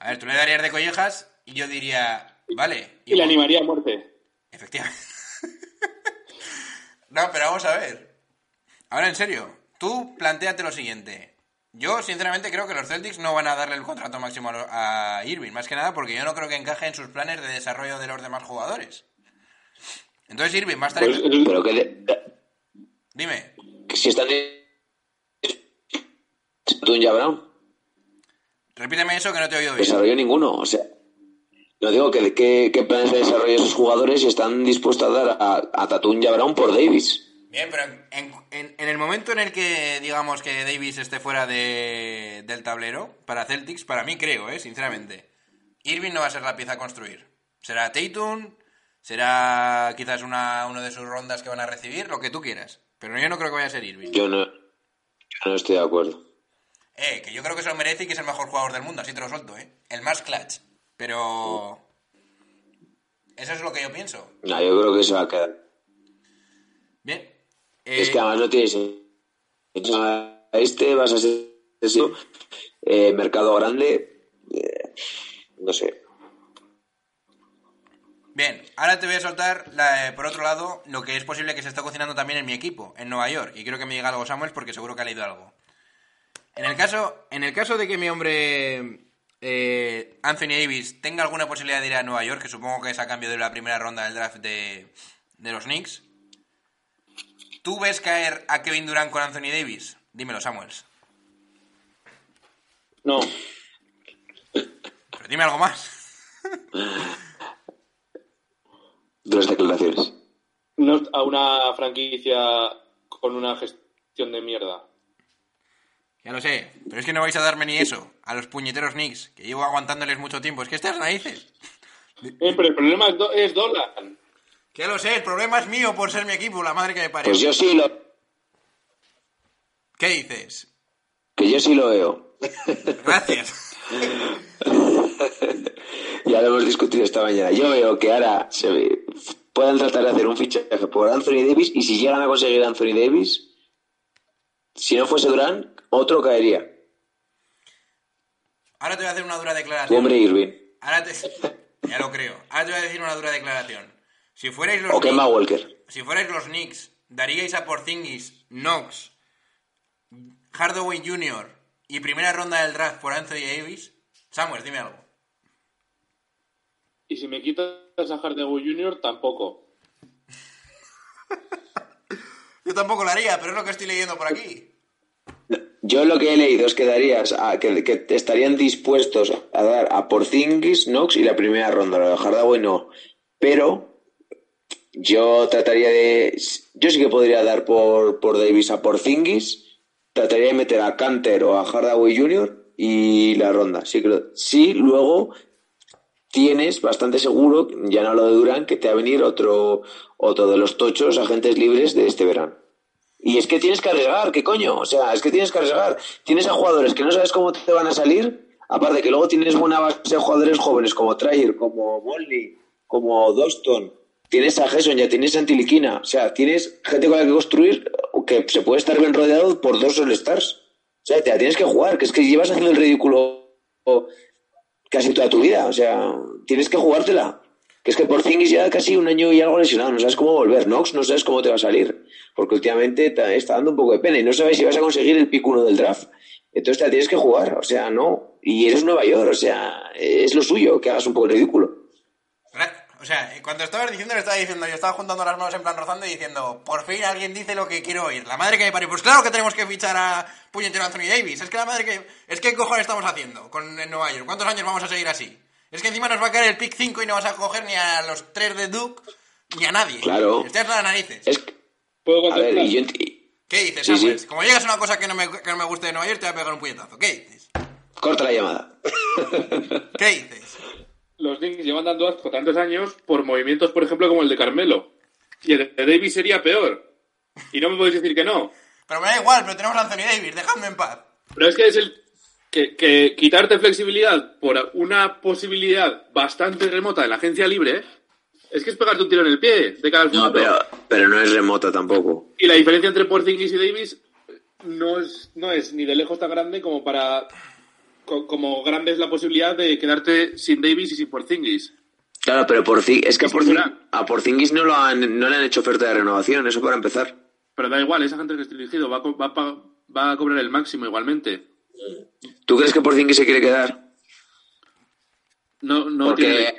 A ver, tú le darías de collejas y yo diría, vale. Y le animaría a muerte. Efectivamente. [LAUGHS] no, pero vamos a ver. Ahora, en serio, tú planteate lo siguiente. Yo, sinceramente, creo que los Celtics no van a darle el contrato máximo a, Irving, más que nada porque yo no creo que encaje en sus planes de desarrollo de los demás jugadores. Entonces, Irving va a estar... Pues, en- Pero que, de- Dime, que si están en... Tunja Brown. repíteme eso que no te he oído bien. desarrollo ninguno. O sea, no digo que, que planes de desarrollo esos jugadores están dispuestos a dar a, a Tatum y a Brown por Davis. Bien, pero en, en- en el momento en el que digamos que Davis esté fuera de- del tablero para Celtics, para mí creo, eh, sinceramente, Irving no va a ser la pieza a construir. Será Tatum, será quizás una, uno de sus rondas que van a recibir, lo que tú quieras. Pero yo no creo que vaya a ser Irving. Yo no, yo no estoy de acuerdo. Eh, que yo creo que se lo merece y que es el mejor jugador del mundo, así te lo suelto, eh. El más clutch. Pero... Eso es lo que yo pienso. No, yo creo que se va a quedar. Es que además no tienes. a Este vas a ser eh, mercado grande. eh, no sé. Bien, ahora te voy a soltar, la- eh, por otro lado, lo que es posible que se está cocinando también en mi equipo, en Nueva York. Y creo que me diga algo Samuel porque seguro que ha leído algo. En el caso, en el caso de que mi hombre Anthony Davis tenga alguna posibilidad de ir a Nueva York, que supongo que es a cambio de la primera ronda del draft de, de los Knicks, ¿tú ves caer a Kevin Durant con Anthony Davis? Dímelo, Samuels. No, Pero dime algo más. Dos declaraciones. no a una franquicia con una gestión de mierda. Ya lo sé, pero es que no vais a darme ni eso a los puñeteros Knicks, que llevo aguantándoles mucho tiempo. Es que estas narices. Eh, pero el problema es, Do- es Dolan. Que lo sé, el problema es mío por ser mi equipo, la madre que me parió. Pues yo sí lo, ¿Qué dices? que yo sí lo veo. Gracias. [LAUGHS] Ya lo hemos discutido esta mañana. Yo veo que ahora se ve- puedan tratar de hacer un fichaje por Anthony Davis y si llegan a conseguir Anthony Davis, si no fuese Durant, otro caería. Ahora te voy a hacer una dura declaración. hombre Irving. Ahora te... [LAUGHS] Ya lo creo. Ahora te voy a decir una dura declaración. Si fuerais los O Kemba Knicks, Walker. si fuerais los Knicks, daríais a Porzingis, Knox, Hardaway Jr. y primera ronda del draft por Anthony Davis. Samuel, dime algo. Y si me quitas a Hardaway Jr., tampoco. [LAUGHS] Yo tampoco lo haría, pero es lo que estoy leyendo por aquí. yo lo que he leído es que darías a- que, que estarían dispuestos a dar a Porzingis, Knox y la primera ronda. Lo de Hardaway no. Pero yo trataría de. Yo sí que podría dar por, por Davis a Porzingis. Trataría de meter a Canter o a Hardaway Jr. y la ronda. Sí, creo. Sí, luego tienes bastante seguro, ya no hablo de Durán, que te va a venir otro, otro de los tochos agentes libres de este verano. Y es que tienes que arriesgar, ¿qué coño? O sea, es que tienes que arriesgar. Tienes a jugadores que no sabes cómo te van a salir, aparte que luego tienes buena base de jugadores jóvenes como Trayer, como Molly, como Doston. Tienes a Gerson, ya tienes a Antiliquina. O sea, tienes gente con la que construir que se puede estar bien rodeado por dos All-Stars. O sea, te la tienes que jugar, que es que llevas haciendo el ridículo casi toda tu vida. O sea, tienes que jugártela. Que es que por Zingis ya casi un año y algo lesionado, no sabes cómo volver. Nox no sabes cómo te va a salir. Porque últimamente te está dando un poco de pena y no sabes si vas a conseguir el pick uno del draft. Entonces te la tienes que jugar, o sea, no. Y eres Nueva York, o sea, es lo suyo, que hagas un poco el ridículo. O sea, cuando estabas diciendo, le estaba diciendo, yo estaba juntando las manos en plan rozando y diciendo, por fin alguien dice lo que quiero oír. La madre que me parió. Pues claro que tenemos que fichar a puñetero Anthony Davis. Es que la madre que. Es que ¿qué cojones estamos haciendo con en Nueva York. ¿Cuántos años vamos a seguir así? Es que encima nos va a caer el pick 5 y no vas a coger ni a los tres de Duke ni a nadie. Claro. Estoy hasta las narices. Es que- ¿Puedo a ver, contestar? y yo ent- ¿Qué dices, sí. Como llegas a una cosa que no, me, que no me guste de Nueva York, te voy a pegar un puñetazo. ¿Qué dices? corta la llamada. ¿Qué dices? Los Knicks llevan dando asco tantos años por movimientos, por ejemplo, como el de Carmelo. Y el de Davis sería peor. Y no me podéis decir que no. Pero me da igual, pero tenemos a Anthony Davis, dejadme en paz. Pero es que es el. Que, que quitarte flexibilidad por una posibilidad bastante remota de la agencia libre es que es pegarte un tiro en el pie de cara al No, pero no es remota tampoco. Y la diferencia entre Porzingis y Davis no es, no es ni de lejos tan grande como para. Co- Como grande es la posibilidad de quedarte sin Davis y sin Porzingis. Claro, pero por es que a Durán. a Porzingis no, lo han, no le han hecho oferta de renovación, eso para empezar. Pero da igual, esa gente que está elegido va a, co- va a va a cobrar el máximo igualmente. ¿Tú crees que Porzingis se quiere quedar? No, no Porque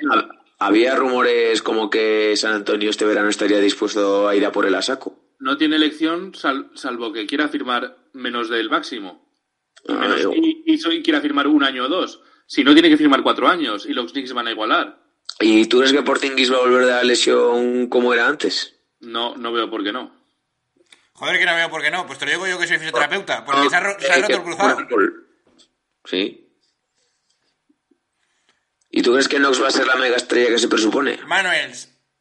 había rumores como que San Antonio este verano estaría dispuesto a ir a por él a saco. no tiene elección sal- salvo que quiera firmar menos del máximo. Y, Ah, y- y quiera firmar un año o dos. Si no, tiene que firmar cuatro años y los Knicks van a igualar. ¿Y tú crees que Porzingis va a volver de la lesión como era antes? No, no veo por qué no. Joder, que no veo por qué no. Pues te lo digo yo que soy fisioterapeuta. Porque No, se ha, ro- se ha eh, roto que- el cruzado. Sí. ¿Y tú crees que Knox va a ser la mega estrella que se presupone? Manuel,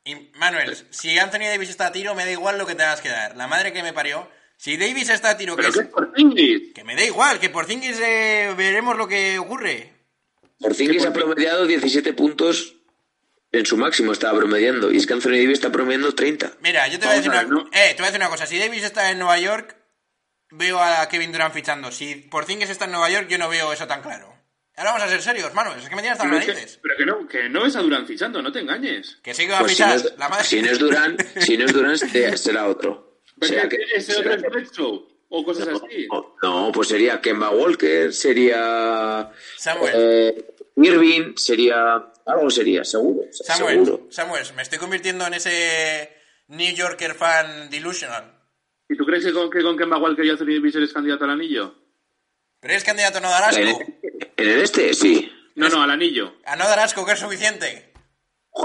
y- Manuel, si Anthony Davis está a tiro, me da igual lo que tengas que dar. La madre que me parió. Si Davis está a tiro, que, ¿Pero es- qué es Porzingis? que me da igual, que por Zingis eh, veremos lo que ocurre. Porzingis ha promediado 17 puntos en su máximo, estaba promediando. Y es que Anthony Davis está promediando 30. Mira, yo te voy, a Vamos decir a una, ver, ¿no? eh, te voy a decir una cosa. Si Davis está en Nueva York, veo a Kevin Durant fichando. Si Porzingis está en Nueva York, yo no veo eso tan claro. Ahora vamos a ser serios, Manuel. Es que me tienes hasta Pero, las es que, narices. pero que no, que no es a Durán fichando, no te engañes. Que sí que va a Pues si fichar. no es, la madre... si no es Durán, si no es Durán, se- [LAUGHS] será otro. Pero otro será es que- Bledsoe o cosas así. No, no, pues sería Kemba Walker, sería Samuel. eh, Irving, sería algo sería, seguro, Samuel, seguro. Samuel, me estoy convirtiendo en ese New Yorker fan delusional. ¿Y tú crees que con, que con Kemba Walker y Anthony Davis eres candidato al anillo? Pero eres candidato a no dar En, asco. en el este, sí. No, no, al anillo. A no dar asco, que es suficiente.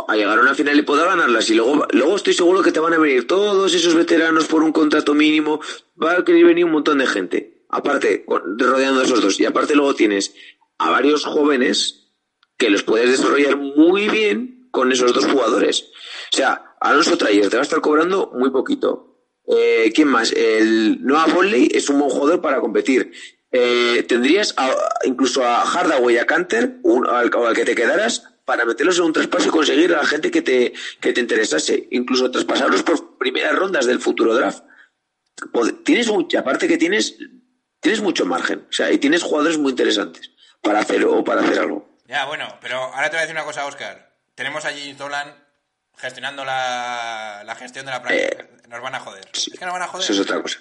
A llegar a una final y poder ganarlas. Y luego, luego estoy seguro que te van a venir todos esos veteranos por un contrato mínimo. Va a querer venir un montón de gente. Aparte, rodeando a esos dos. Y aparte luego tienes a varios jóvenes que los puedes desarrollar muy bien con esos dos jugadores. O sea, Alonso Trayer te va a estar cobrando muy poquito. Eh, ¿Quién más? El Noah Bonley es un buen jugador para competir. Eh, tendrías a- incluso a Hardaway a Canter, un- al, al que te quedaras, para meterlos en un traspaso y conseguir a la gente que te, que te interesase. Incluso traspasarlos por primeras rondas del futuro draft. Tienes mucha, aparte que tienes, tienes mucho margen. O sea, y tienes jugadores muy interesantes para hacer o para hacer algo. Ya, bueno, pero ahora te voy a decir una cosa, Oscar. Tenemos allí Dolan gestionando la, la gestión de la playa. Eh, nos van a joder. Es que nos van a joder. Eso es otra cosa.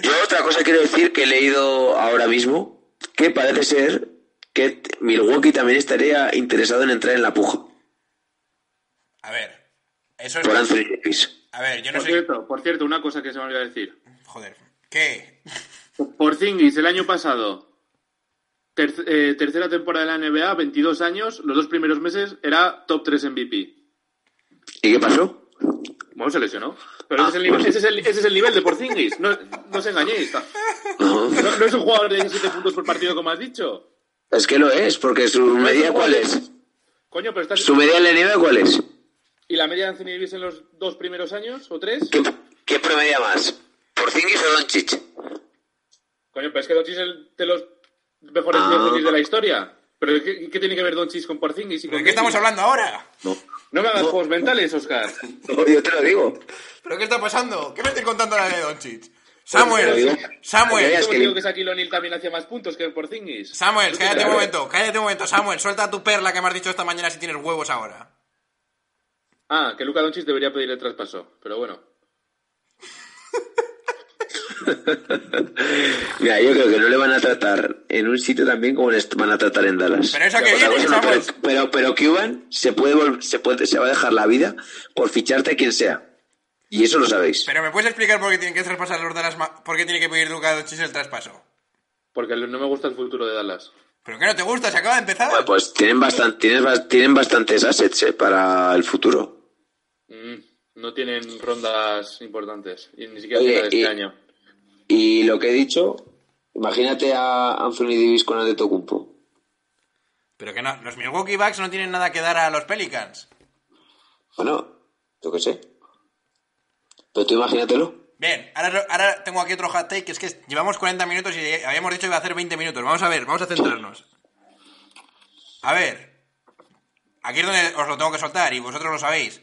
Yo otra cosa quiero decir que he leído ahora mismo, que parece ser que Milwaukee también estaría interesado en entrar en la puja A ver, eso es... por Anthony Davis. A ver, yo no Por sé... cierto, por cierto, una cosa que se me olvidó decir. Joder, ¿qué? Porzingis el año pasado, ter- eh, tercera temporada de la NBA, 22 años, los dos primeros meses era top 3 MVP. ¿Y qué pasó? Bueno, se lesionó. Pero Ah, ese, es el nivel, ese, es el, ese es el nivel de Porzingis. No, no os engañéis. [LAUGHS] No es un jugador de 17 puntos por partido, como has dicho. Es que lo es, porque su media, ¿cuál es? Coño, pero estás... ¿Su media en la NBA cuál es? ¿Y la media de Anthony Davis en los dos primeros años o tres? ¿Qué, qué promedia más? ¿Porzingis o Doncic? Coño, pero es que Doncic es el de los mejores Ah. De la historia. ¿Pero qué, qué tiene que ver Doncic con Porzingis y con ¿De qué estamos hablando ahora? No. No me hagas juegos mentales, Oscar. [LAUGHS] No, yo te lo digo. ¿Pero qué está pasando? ¿Qué me estoy contando la de Doncic? Samuel. Samuel, Es ¿Cómo que- digo que Shaquille O'Neal también hacía más puntos que Porzingis? Samuel, cállate un momento, cállate un momento, Samuel, suelta tu perla que me has dicho esta mañana si tienes huevos ahora. Ah, que Luka Doncic debería pedir el traspaso, pero bueno. [LAUGHS] Mira, yo creo que no le van a tratar en un sitio también como les van a tratar en Dallas. Pero eso que viene, pero, pero, pero Cuban se puede, se puede, se va a dejar la vida por ficharte a quien sea. Y eso lo sabéis. Pero ¿me puedes explicar por qué tienen que traspasar los Dallas, Ma- por qué tiene que pedir Luka Doncic el traspaso? Porque no me gusta el futuro de Dallas. ¿Pero qué no te gusta? ¿Se acaba de empezar? Bueno, pues tienen, bastan- tienen, tienen bastantes assets eh, para el futuro. Mm, no tienen rondas importantes. Y ni siquiera Oye, tienen este y- año. Y lo que he dicho, imagínate a Anthony Davis con Antetokounmpo. Pero que no, los Milwaukee Bucks no tienen nada que dar a los Pelicans. Bueno, yo qué sé. Pero tú imagínatelo. Bien, ahora, ahora tengo aquí otro hot take, que es que llevamos 40 minutos y habíamos dicho que iba a hacer 20 minutos. Vamos a ver, vamos a centrarnos. A ver, aquí es donde os lo tengo que soltar y vosotros lo sabéis.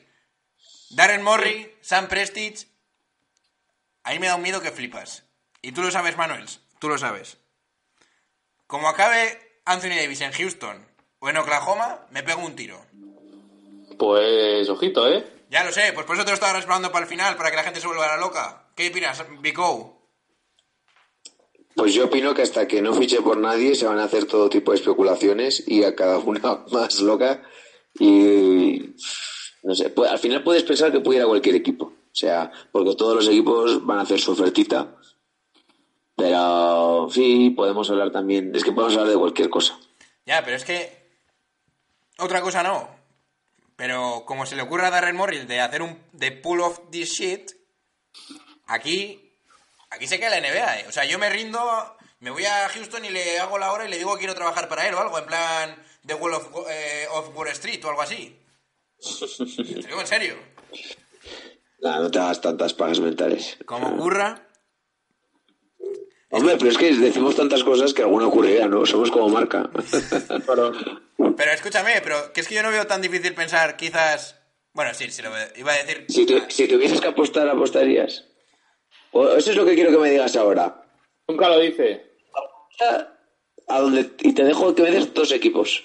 Darren Morey, Sam Prestige, ahí me da un miedo que flipas. Y tú lo sabes, Manuel, tú lo sabes. Como acabe Anthony Davis en Houston o en Oklahoma, me pego un tiro. Pues, ojito, ¿eh? Ya lo sé, pues por eso te lo estaba respaldando para el final, para que la gente se vuelva a la loca. ¿Qué opinas, Vico? Pues yo opino que hasta que no fiche por nadie se van a hacer todo tipo de especulaciones y a cada una [LAUGHS] más loca. Y no sé, pu- al final puedes pensar que puede ir a cualquier equipo. O sea, porque todos los equipos van a hacer su ofertita. Pero sí, podemos hablar también. Es que podemos hablar de cualquier cosa. Ya, pero es que. Otra cosa no. Pero como se le ocurre a Darren Morris de hacer un. de pull off this shit. Aquí. Aquí se queda la NBA, ¿eh? O sea, yo me rindo. Me voy a Houston y le hago la hora y le digo que quiero trabajar para él o algo. En plan. The Wall of, eh, of Wall Street o algo así. [LAUGHS] Te digo en serio. Nah, no te hagas tantas pagas mentales. Como ocurra. Hombre, pero es que decimos tantas cosas que alguna ocurrirá, ¿no? Somos como marca. [LAUGHS] Pero escúchame, pero que es que yo no veo tan difícil pensar, quizás. Bueno, sí, sí lo veo. Iba a decir. si, tu- si tuvieses que apostar, ¿apostarías? O- eso es lo que quiero que me digas ahora. Nunca lo dice. A donde, y te dejo que me des dos equipos.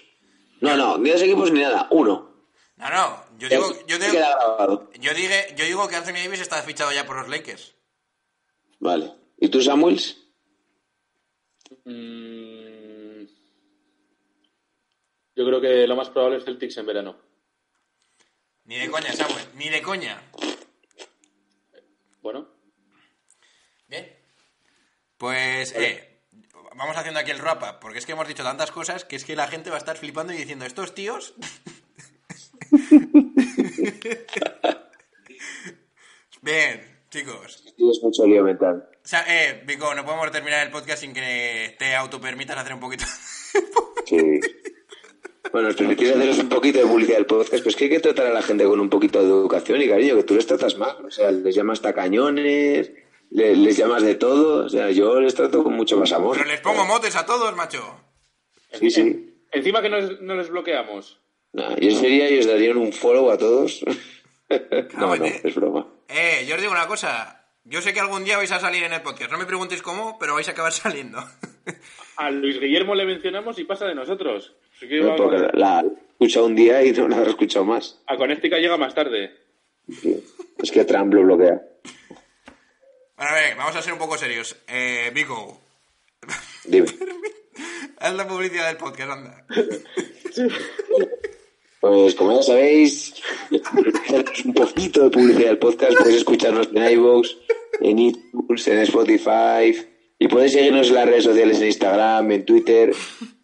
No, no, ni dos equipos ni nada, uno. No, no. Yo digo, yo digo, Queda grabado. yo dije, yo digo que Anthony Davis está fichado ya por los Lakers. Vale. ¿Y tú, Samuels? Mm, yo creo que lo más probable es Celtics en verano. Ni de coña, Samuel, ni de coña. Bueno, Bien. Pues, eh, vamos haciendo aquí el wrap up, porque es que hemos dicho tantas cosas que es que la gente va a estar flipando y diciendo, estos tíos... [LAUGHS] Bien, chicos. Tienes mucho lío mental. O sea, eh, Vico, no podemos terminar el podcast sin que te autopermitas hacer un poquito... Sí. Bueno, os permitís haceros un poquito de publicidad del podcast, pues que hay que tratar a la gente con un poquito de educación y cariño, que tú les tratas mal. O sea, les llamas tacañones, le- les, llamas de todo. O sea, yo les trato con mucho más amor. Pero les pongo motes a todos, macho. Sí, sí. encima que no, les- no les bloqueamos. Nah, yo sería y os darían un follow a todos. [LAUGHS] no, no, es broma. Eh, yo os digo una cosa. Yo sé que algún día vais a salir en el podcast. No me preguntéis cómo, pero vais a acabar [LAUGHS] saliendo. A Luis Guillermo le mencionamos y pasa de nosotros. Así que No, porque vamos- la he escuchado un día y no la he escuchado más. a Connecticut llega más tarde. Es que Trump lo bloquea. Bueno, a ver, vamos a ser un poco serios. Eh, Vico, Dime. [LAUGHS] haz la publicidad del podcast, anda. Pues como ya sabéis, [LAUGHS] un poquito de publicidad del podcast. Podéis escucharnos en iVoox, en iTunes, en Spotify, Y puedes seguirnos en las redes sociales, en Instagram, en Twitter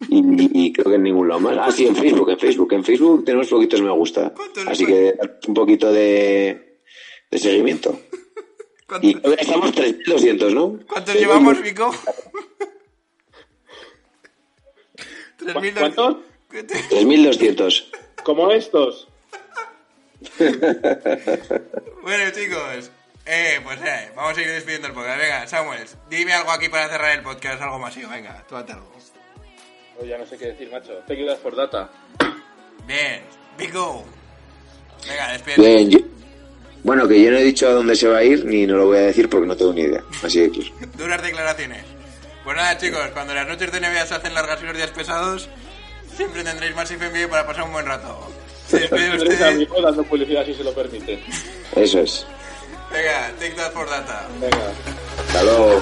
y, y creo que en ningún lado más. Ah, sí, en Facebook, en Facebook. En Facebook tenemos poquitos me gusta. ¿Cuántos? Así que un poquito de, de seguimiento. [LAUGHS] ¿Cuántos, Y que estamos 3.200, ¿no? cuántos llevamos, Vico? [LAUGHS] ¿Cu- 3.200. ¿Cuántos? 3.200. Como estos. [LAUGHS] Bueno, chicos, eh, pues eh, vamos a ir despidiendo el podcast. Venga, Samuel, dime algo aquí para cerrar el podcast, algo masivo. Venga, tú hazte algo. Oye, ya no sé qué decir, macho. Te quedas por data. Bien, Vico. Venga, despídete. Bien, yo- Bueno, que yo no he dicho a dónde se va a ir ni no lo voy a decir porque no tengo ni idea. Así claro. [LAUGHS] Duras declaraciones. Pues nada, chicos, cuando las noches de Navidad se hacen largas y los días pesados, siempre tendréis más en vídeo para pasar un buen rato. Se despide [LAUGHS] Tres usted. amigos dando publicidad si se lo permiten. Eso es. Venga, take that for data. Venga. Hasta luego.